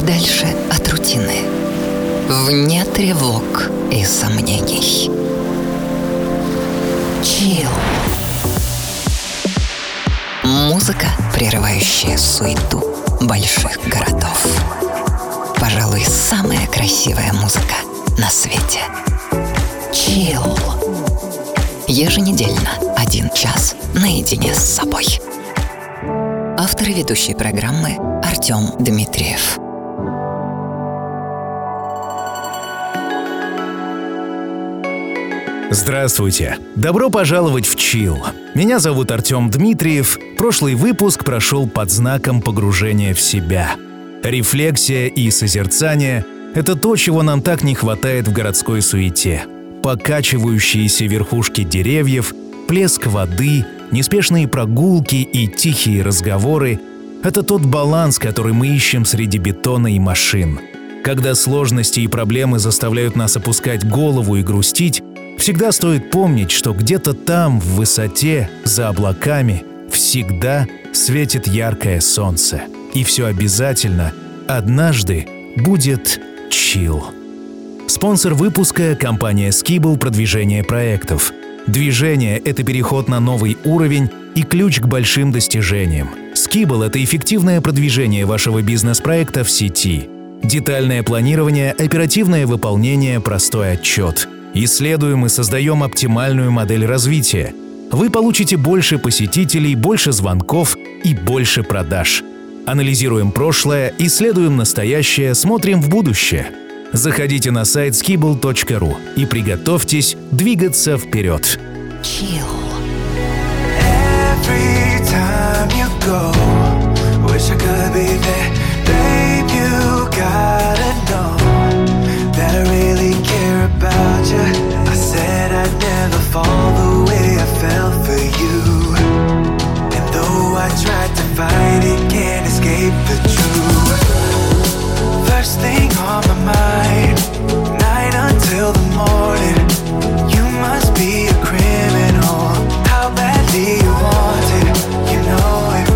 подальше от рутины, вне тревог и сомнений. Чил. Музыка, прерывающая суету больших городов. Пожалуй, самая красивая музыка на свете. Чил. Еженедельно один час наедине с собой. Автор и ведущий программы Артем Дмитриев. Здравствуйте! Добро пожаловать в Чил. Меня зовут Артем Дмитриев. Прошлый выпуск прошел под знаком погружения в себя. Рефлексия и созерцание – это то, чего нам так не хватает в городской суете. Покачивающиеся верхушки деревьев, плеск воды, неспешные прогулки и тихие разговоры – это тот баланс, который мы ищем среди бетона и машин. Когда сложности и проблемы заставляют нас опускать голову и грустить, Всегда стоит помнить, что где-то там, в высоте, за облаками, всегда светит яркое солнце. И все обязательно однажды будет чил. Спонсор выпуска – компания Skibble «Продвижение проектов». Движение – это переход на новый уровень и ключ к большим достижениям. Skibble – это эффективное продвижение вашего бизнес-проекта в сети. Детальное планирование, оперативное выполнение, простой отчет – Исследуем и создаем оптимальную модель развития. Вы получите больше посетителей, больше звонков и больше продаж. Анализируем прошлое, исследуем настоящее, смотрим в будущее. Заходите на сайт skibble.ru и приготовьтесь двигаться вперед. Chill. Every time you go, wish I could be there. Babe, you gotta know about you. I said I'd never fall the way I fell for you. And though I tried to fight it, can't escape the truth. First thing on my mind, night until the morning. You must be a criminal. How badly you want it, you know it,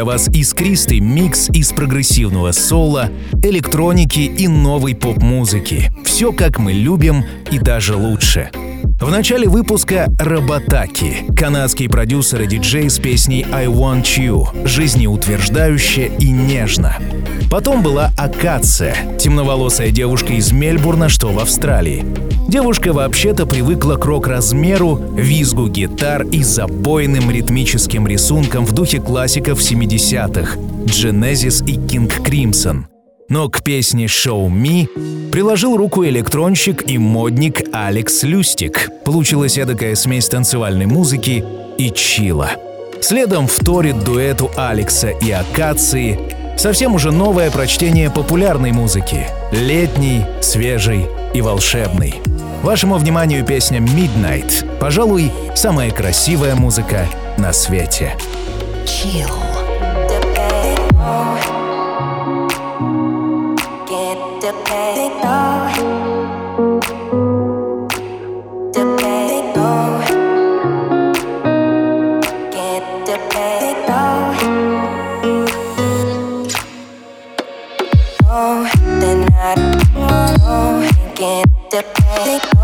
для вас искристый микс из прогрессивного соло, электроники и новой поп-музыки. Все как мы любим и даже лучше. В начале выпуска «Роботаки» — канадский продюсер и диджей с песней «I Want You» — жизнеутверждающе и нежно. Потом была «Акация» — темноволосая девушка из Мельбурна, что в Австралии. Девушка вообще-то привыкла к рок-размеру, визгу гитар и запойным ритмическим рисункам в духе классиков 70-х Genesis и King Crimson. Но к песне «Show Me» приложил руку электронщик и модник Алекс Люстик. Получилась эдакая смесь танцевальной музыки и чила. Следом вторит дуэту Алекса и Акации совсем уже новое прочтение популярной музыки. Летний, свежий и волшебный. Вашему вниманию песня Midnight. Пожалуй, самая красивая музыка на свете. Get the pay,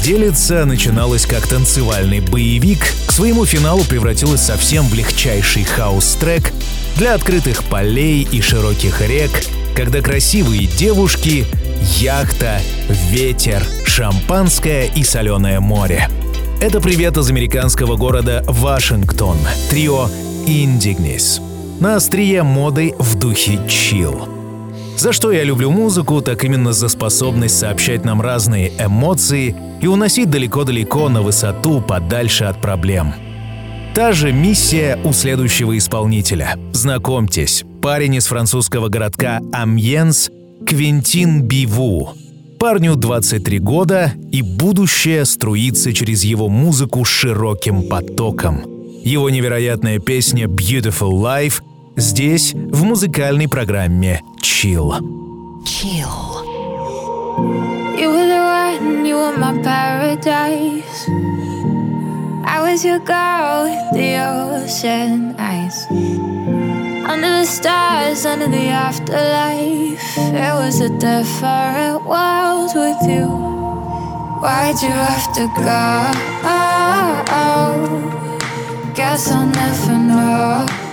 безделица начиналась как танцевальный боевик, к своему финалу превратилась совсем в легчайший хаус-трек для открытых полей и широких рек, когда красивые девушки, яхта, ветер, шампанское и соленое море. Это привет из американского города Вашингтон, трио Indignis. На острие моды в духе chill. За что я люблю музыку, так именно за способность сообщать нам разные эмоции и уносить далеко-далеко на высоту, подальше от проблем. Та же миссия у следующего исполнителя. Знакомьтесь, парень из французского городка Амьенс Квинтин Биву. Парню 23 года, и будущее струится через его музыку широким потоком. Его невероятная песня «Beautiful Life» здесь, в музыкальной программе «Chill». Chill. You were the one, you were my paradise. I was your girl with the ocean eyes. Under the stars, under the afterlife, it was a different world with you. Why'd you have to go? Guess I'll never know.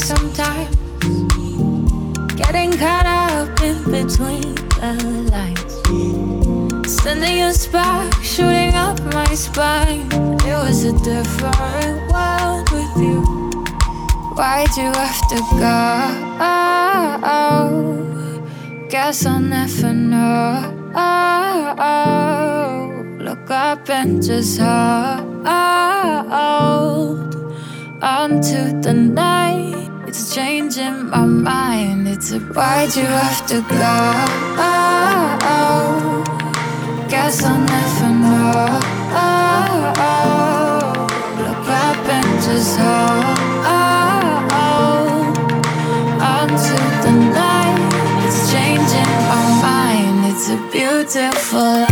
sometimes. Getting caught up in between the lines. Sending a spark, shooting up my spine. It was a different world with you. Why'd you have to go? Guess I'll never know. Look up and just hold onto the night. Changing my mind. It's a why'd you have to go? Guess I'll never know. Look up and just hold onto the night. It's changing my mind. It's a beautiful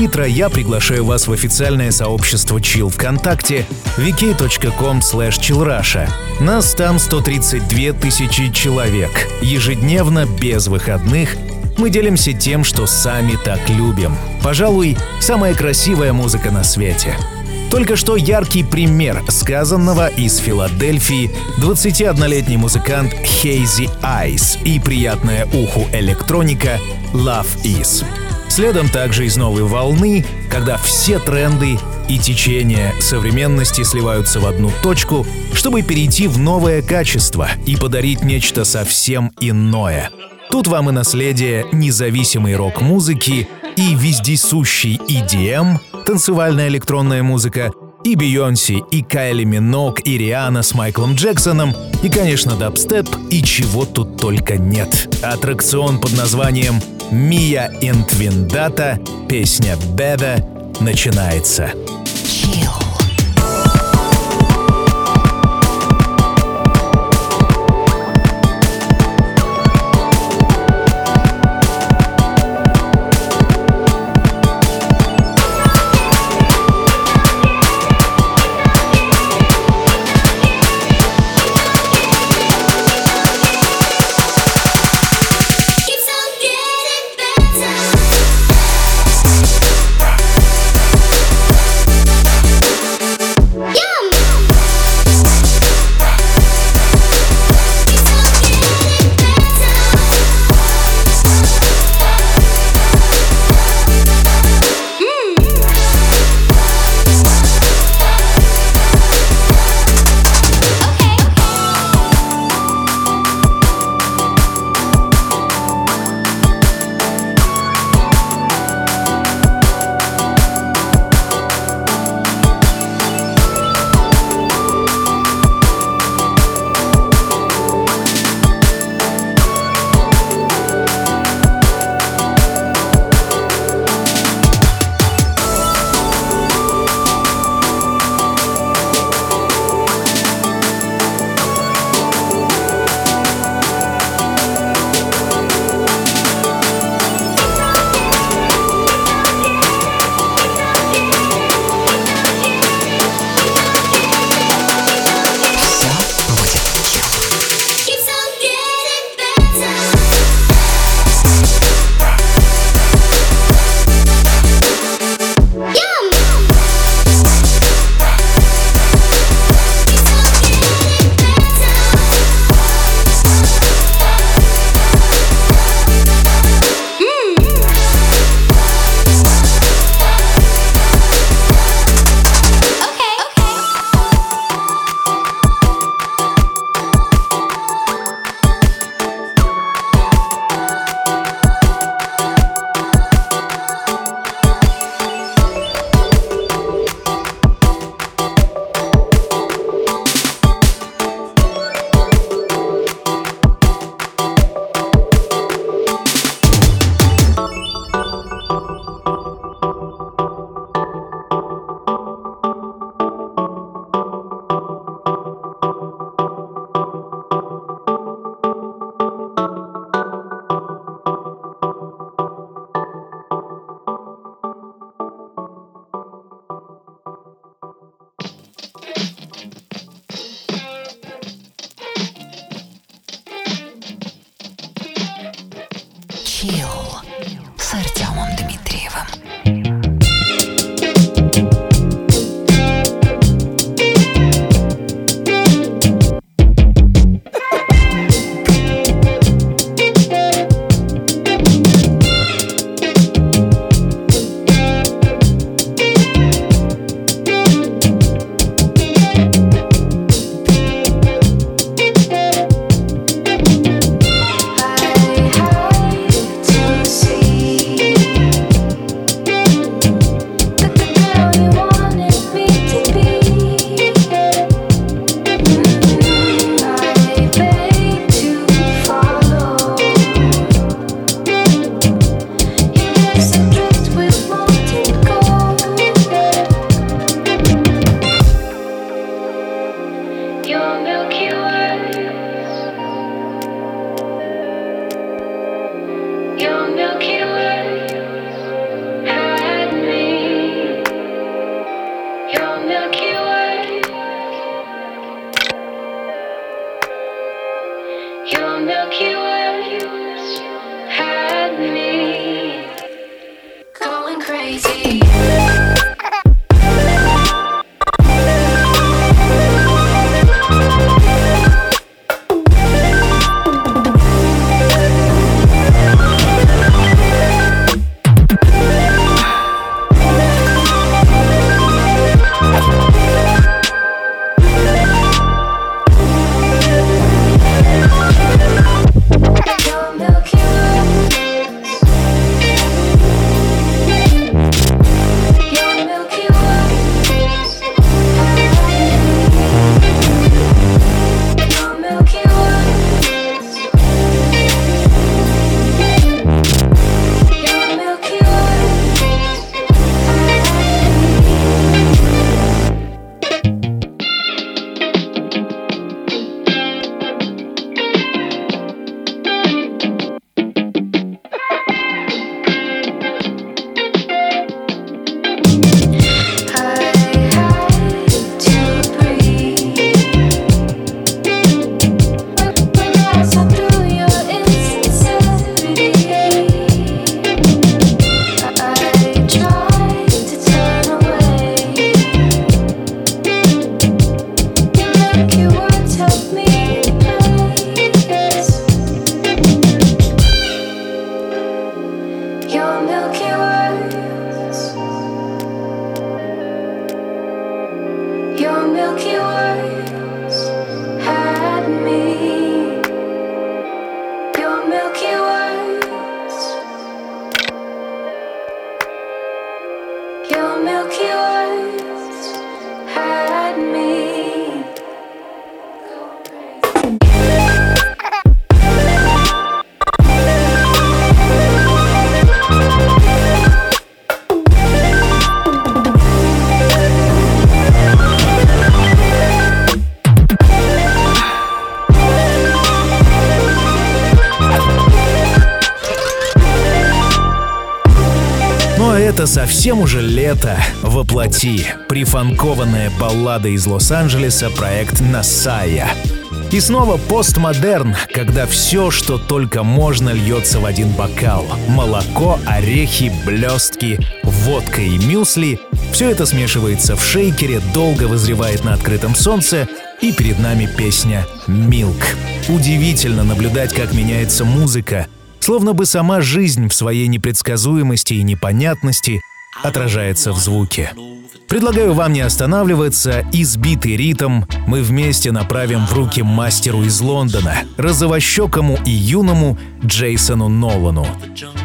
палитра, я приглашаю вас в официальное сообщество Chill ВКонтакте vk.com chillrusha. Нас там 132 тысячи человек. Ежедневно, без выходных, мы делимся тем, что сами так любим. Пожалуй, самая красивая музыка на свете. Только что яркий пример сказанного из Филадельфии 21-летний музыкант Hazy Eyes и приятная уху электроника Love Is. Следом также из новой волны, когда все тренды и течения современности сливаются в одну точку, чтобы перейти в новое качество и подарить нечто совсем иное. Тут вам и наследие независимой рок-музыки, и вездесущий EDM, танцевальная электронная музыка, и Бейонси, и Кайли Минок, и Риана с Майклом Джексоном, и, конечно, дабстеп, и чего тут только нет. Аттракцион под названием «Мия Интвиндата», песня «Беда» начинается. Chill. Лето воплоти. Прифанкованная баллада из Лос-Анджелеса проект «Насая». И снова постмодерн, когда все, что только можно, льется в один бокал. Молоко, орехи, блестки, водка и мюсли — все это смешивается в шейкере, долго вызревает на открытом солнце, и перед нами песня «Милк». Удивительно наблюдать, как меняется музыка — Словно бы сама жизнь в своей непредсказуемости и непонятности отражается в звуке. Предлагаю вам не останавливаться, избитый ритм мы вместе направим в руки мастеру из Лондона, розовощекому и юному Джейсону Нолану.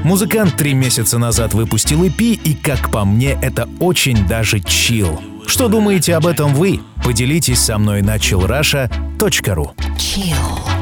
Музыкант три месяца назад выпустил EP, и, как по мне, это очень даже чил. Что думаете об этом вы? Поделитесь со мной на chillrusha.ru. Chill.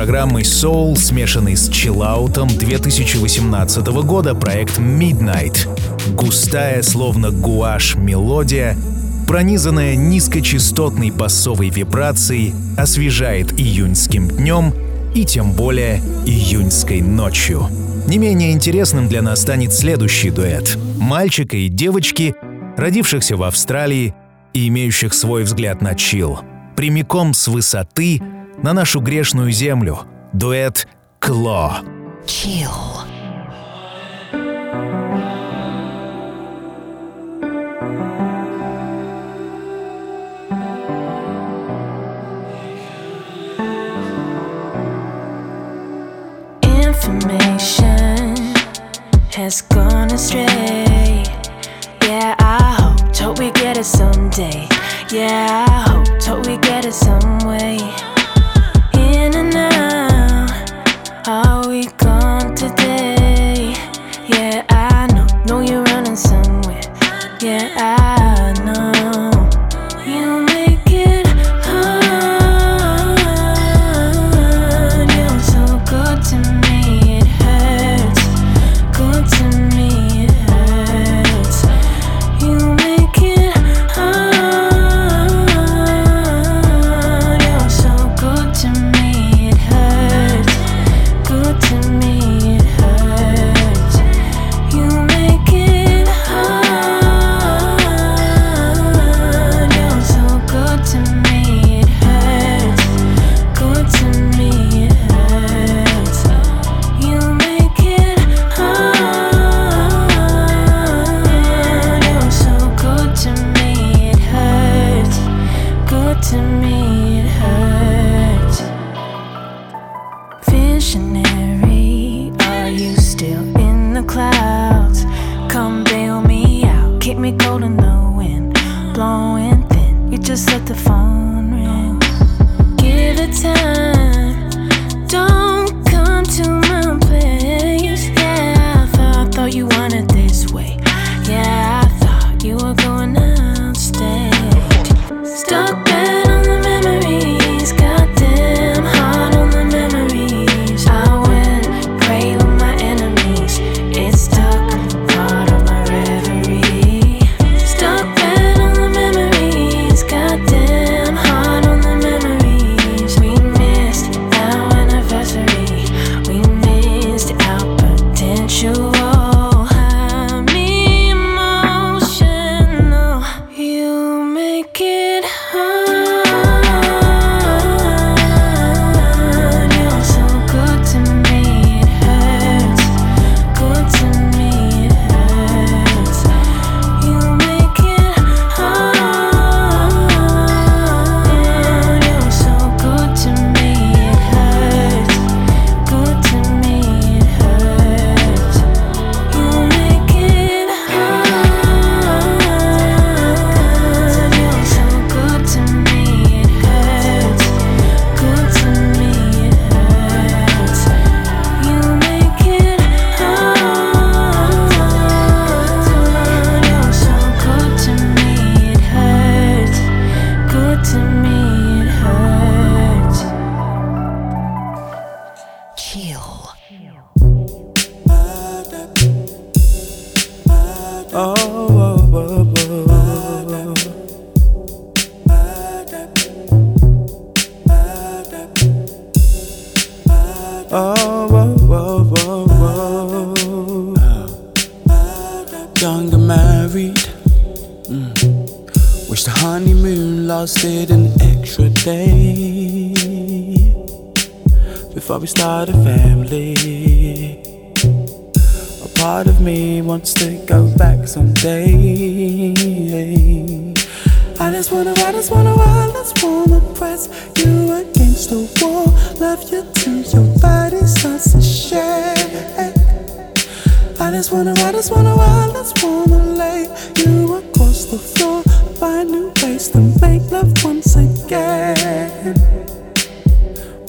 программы Soul, смешанный с чиллаутом 2018 года проект Midnight. Густая, словно гуашь, мелодия, пронизанная низкочастотной басовой вибрацией, освежает июньским днем и тем более июньской ночью. Не менее интересным для нас станет следующий дуэт — мальчика и девочки, родившихся в Австралии и имеющих свой взгляд на чил. Прямиком с высоты на нашу грешную землю дуэт «Кло». Chill. information has gone astray. Yeah, I hope, hope we get it someday. Yeah, I hope, hope we get it some way.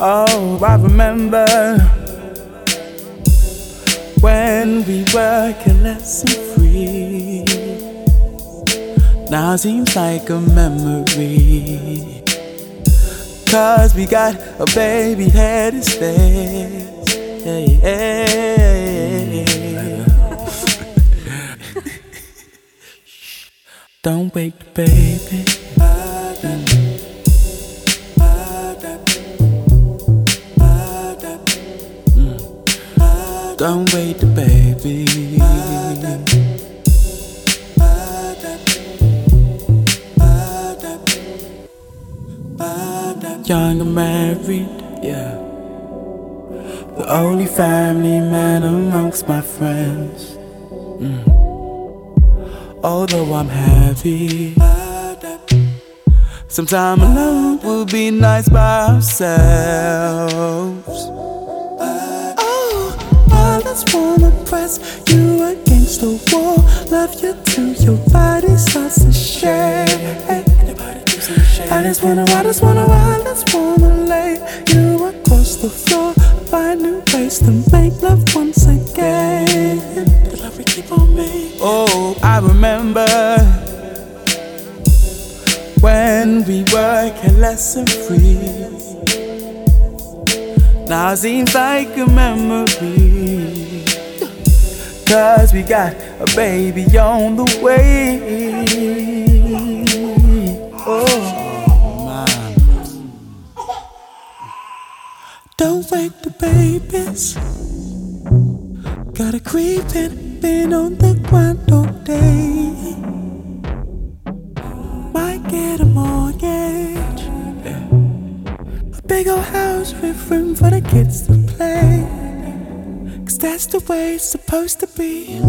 Oh, I remember when we were careless and free. Now seems like a memory. Cause we got a baby head hey. Don't wake the baby. Don't wait baby. Young and married, yeah. The only family man amongst my friends. Mm. Although I'm happy, some time alone will be nice by ourselves. You against the wall, love you till your body starts to shake. I just wanna, I just wanna, I just wanna lay you across the floor. Find new ways to make love once again. The love we keep on. Oh, I remember when we were careless and free. Now seems like a memory. Cause we got a baby on the way. Oh. Don't wake the babies. Got a creeping, been on the grind all day. Might get a mortgage. A big old house with room for the kids to play. That's the way it's supposed to be.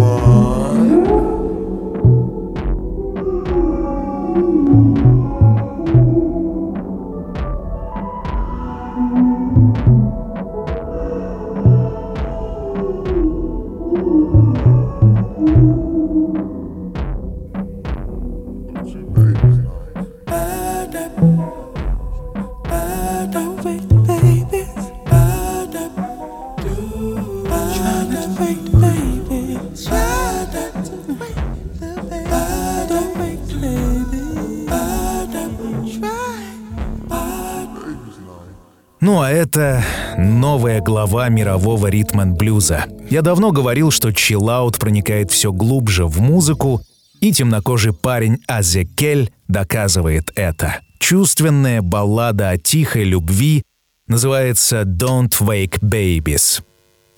Это новая глава мирового ритм-н-блюза. Я давно говорил, что чиллаут проникает все глубже в музыку, и темнокожий парень Азекель доказывает это. Чувственная баллада о тихой любви называется «Don't Wake Babies».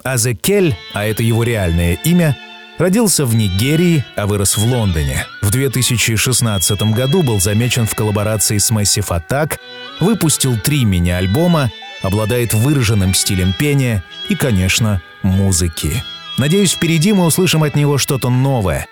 Азекель, а это его реальное имя, родился в Нигерии, а вырос в Лондоне. В 2016 году был замечен в коллаборации с Massive Attack, выпустил три мини-альбома, обладает выраженным стилем пения и, конечно, музыки. Надеюсь, впереди мы услышим от него что-то новое.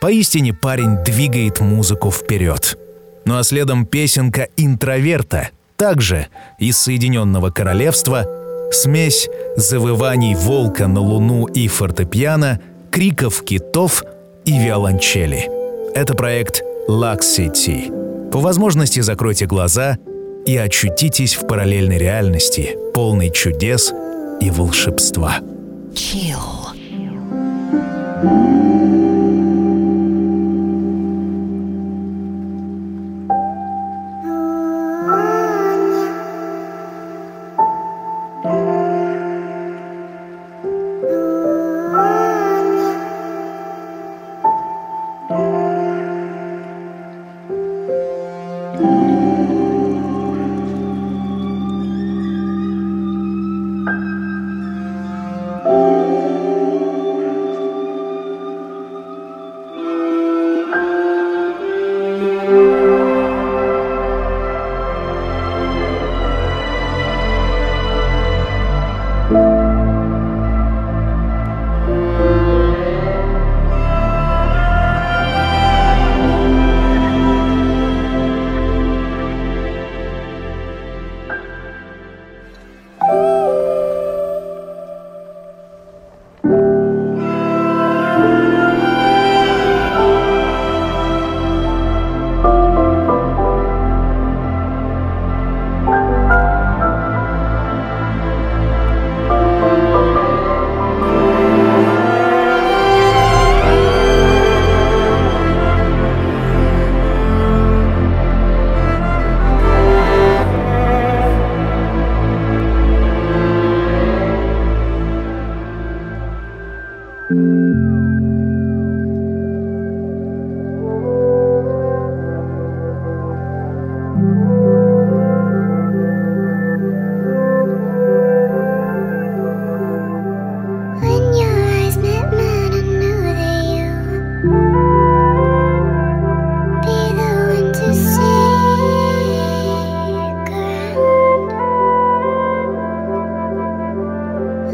Поистине парень двигает музыку вперед. Ну а следом песенка «Интроверта», также из Соединенного Королевства, смесь завываний волка на луну и фортепиано, криков китов и виолончели. Это проект Lux City. По возможности закройте глаза и очутитесь в параллельной реальности, полной чудес и волшебства. Chill.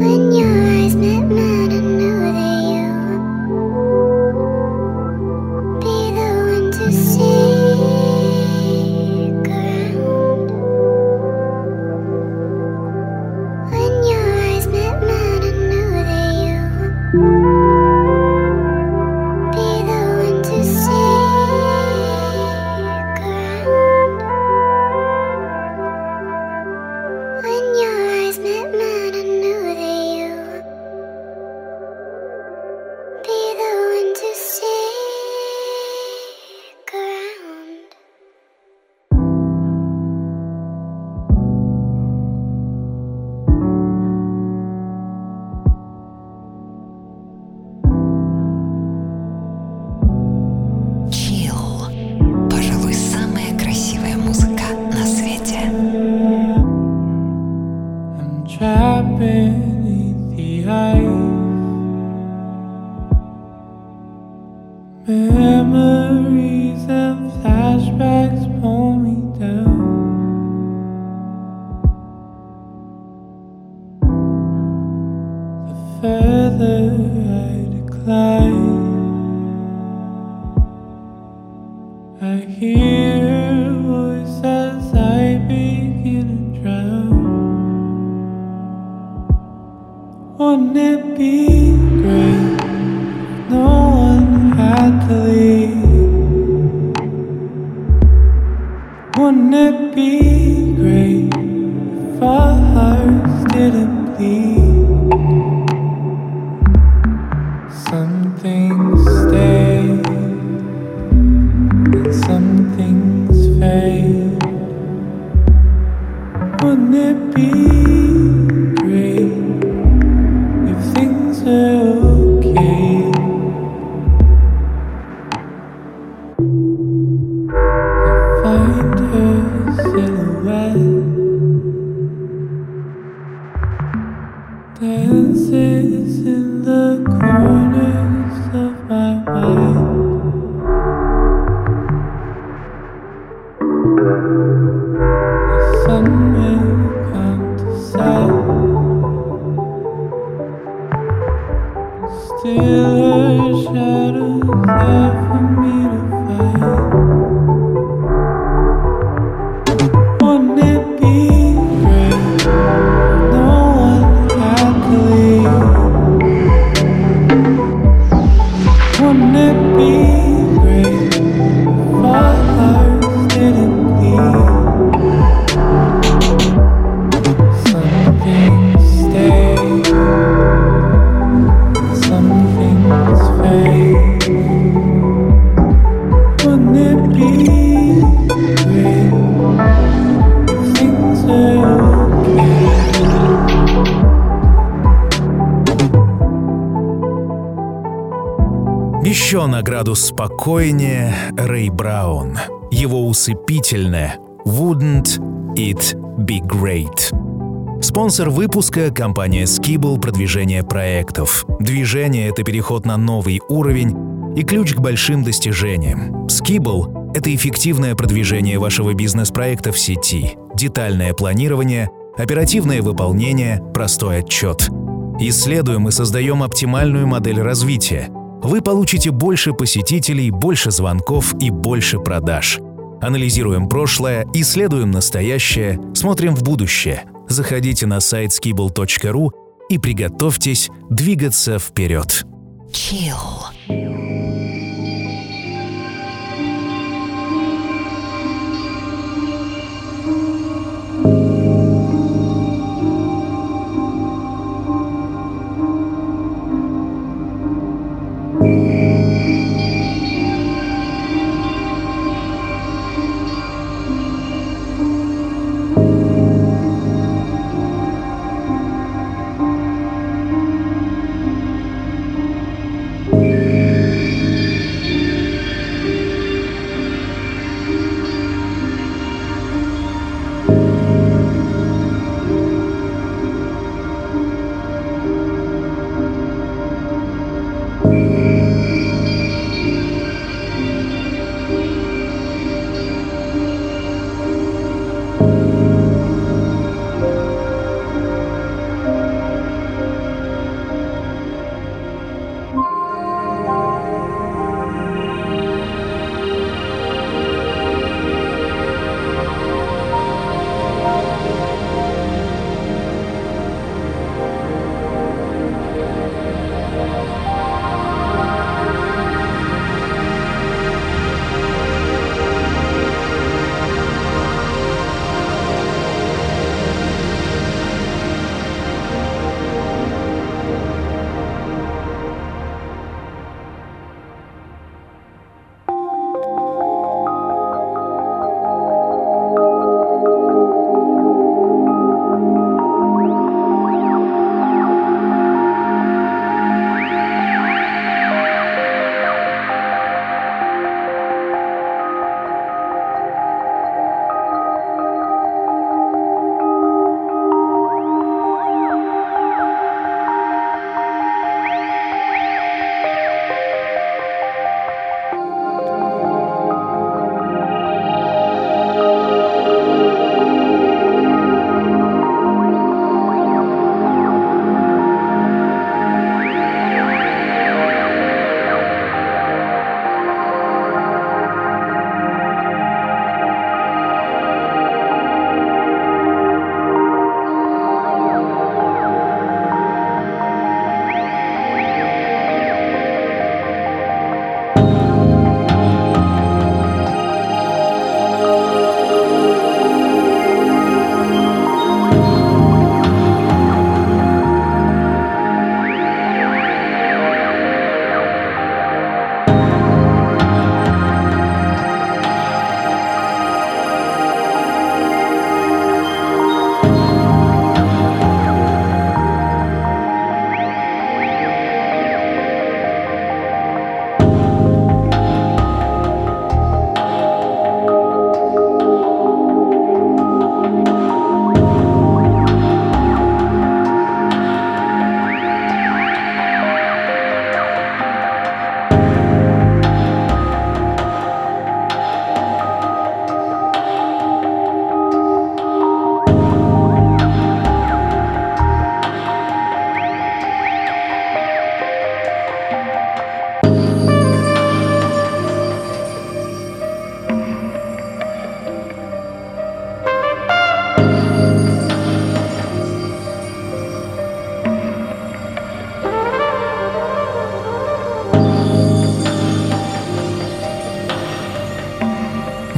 When Wouldn't it be? Спокойнее Рэй Браун. Его усыпительное «Wouldn't it be great?» Спонсор выпуска — компания Skibble продвижение проектов. Движение — это переход на новый уровень и ключ к большим достижениям. Skibble — это эффективное продвижение вашего бизнес-проекта в сети, детальное планирование, оперативное выполнение, простой отчет. Исследуем и создаем оптимальную модель развития — вы получите больше посетителей, больше звонков и больше продаж. Анализируем прошлое, исследуем настоящее, смотрим в будущее. Заходите на сайт skibble.ru и приготовьтесь двигаться вперед. Chill.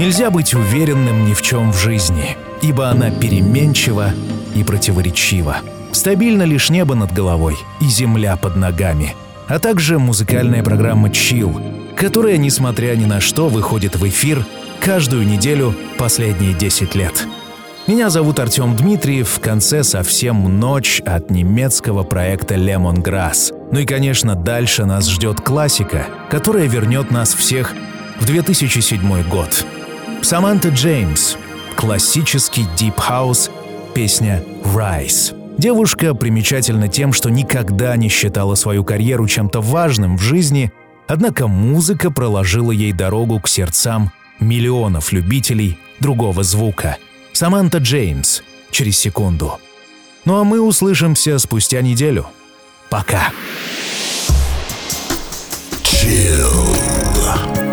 Нельзя быть уверенным ни в чем в жизни, ибо она переменчива и противоречива. Стабильно лишь небо над головой и земля под ногами, а также музыкальная программа Chill, которая, несмотря ни на что, выходит в эфир каждую неделю последние 10 лет. Меня зовут Артем Дмитриев, в конце совсем ночь от немецкого проекта Lemongrass. Ну и, конечно, дальше нас ждет классика, которая вернет нас всех в 2007 год. Саманта Джеймс, классический House, песня «Rise». Девушка примечательна тем, что никогда не считала свою карьеру чем-то важным в жизни, однако музыка проложила ей дорогу к сердцам миллионов любителей другого звука – Саманта Джеймс через секунду. Ну а мы услышимся спустя неделю. Пока. Chill.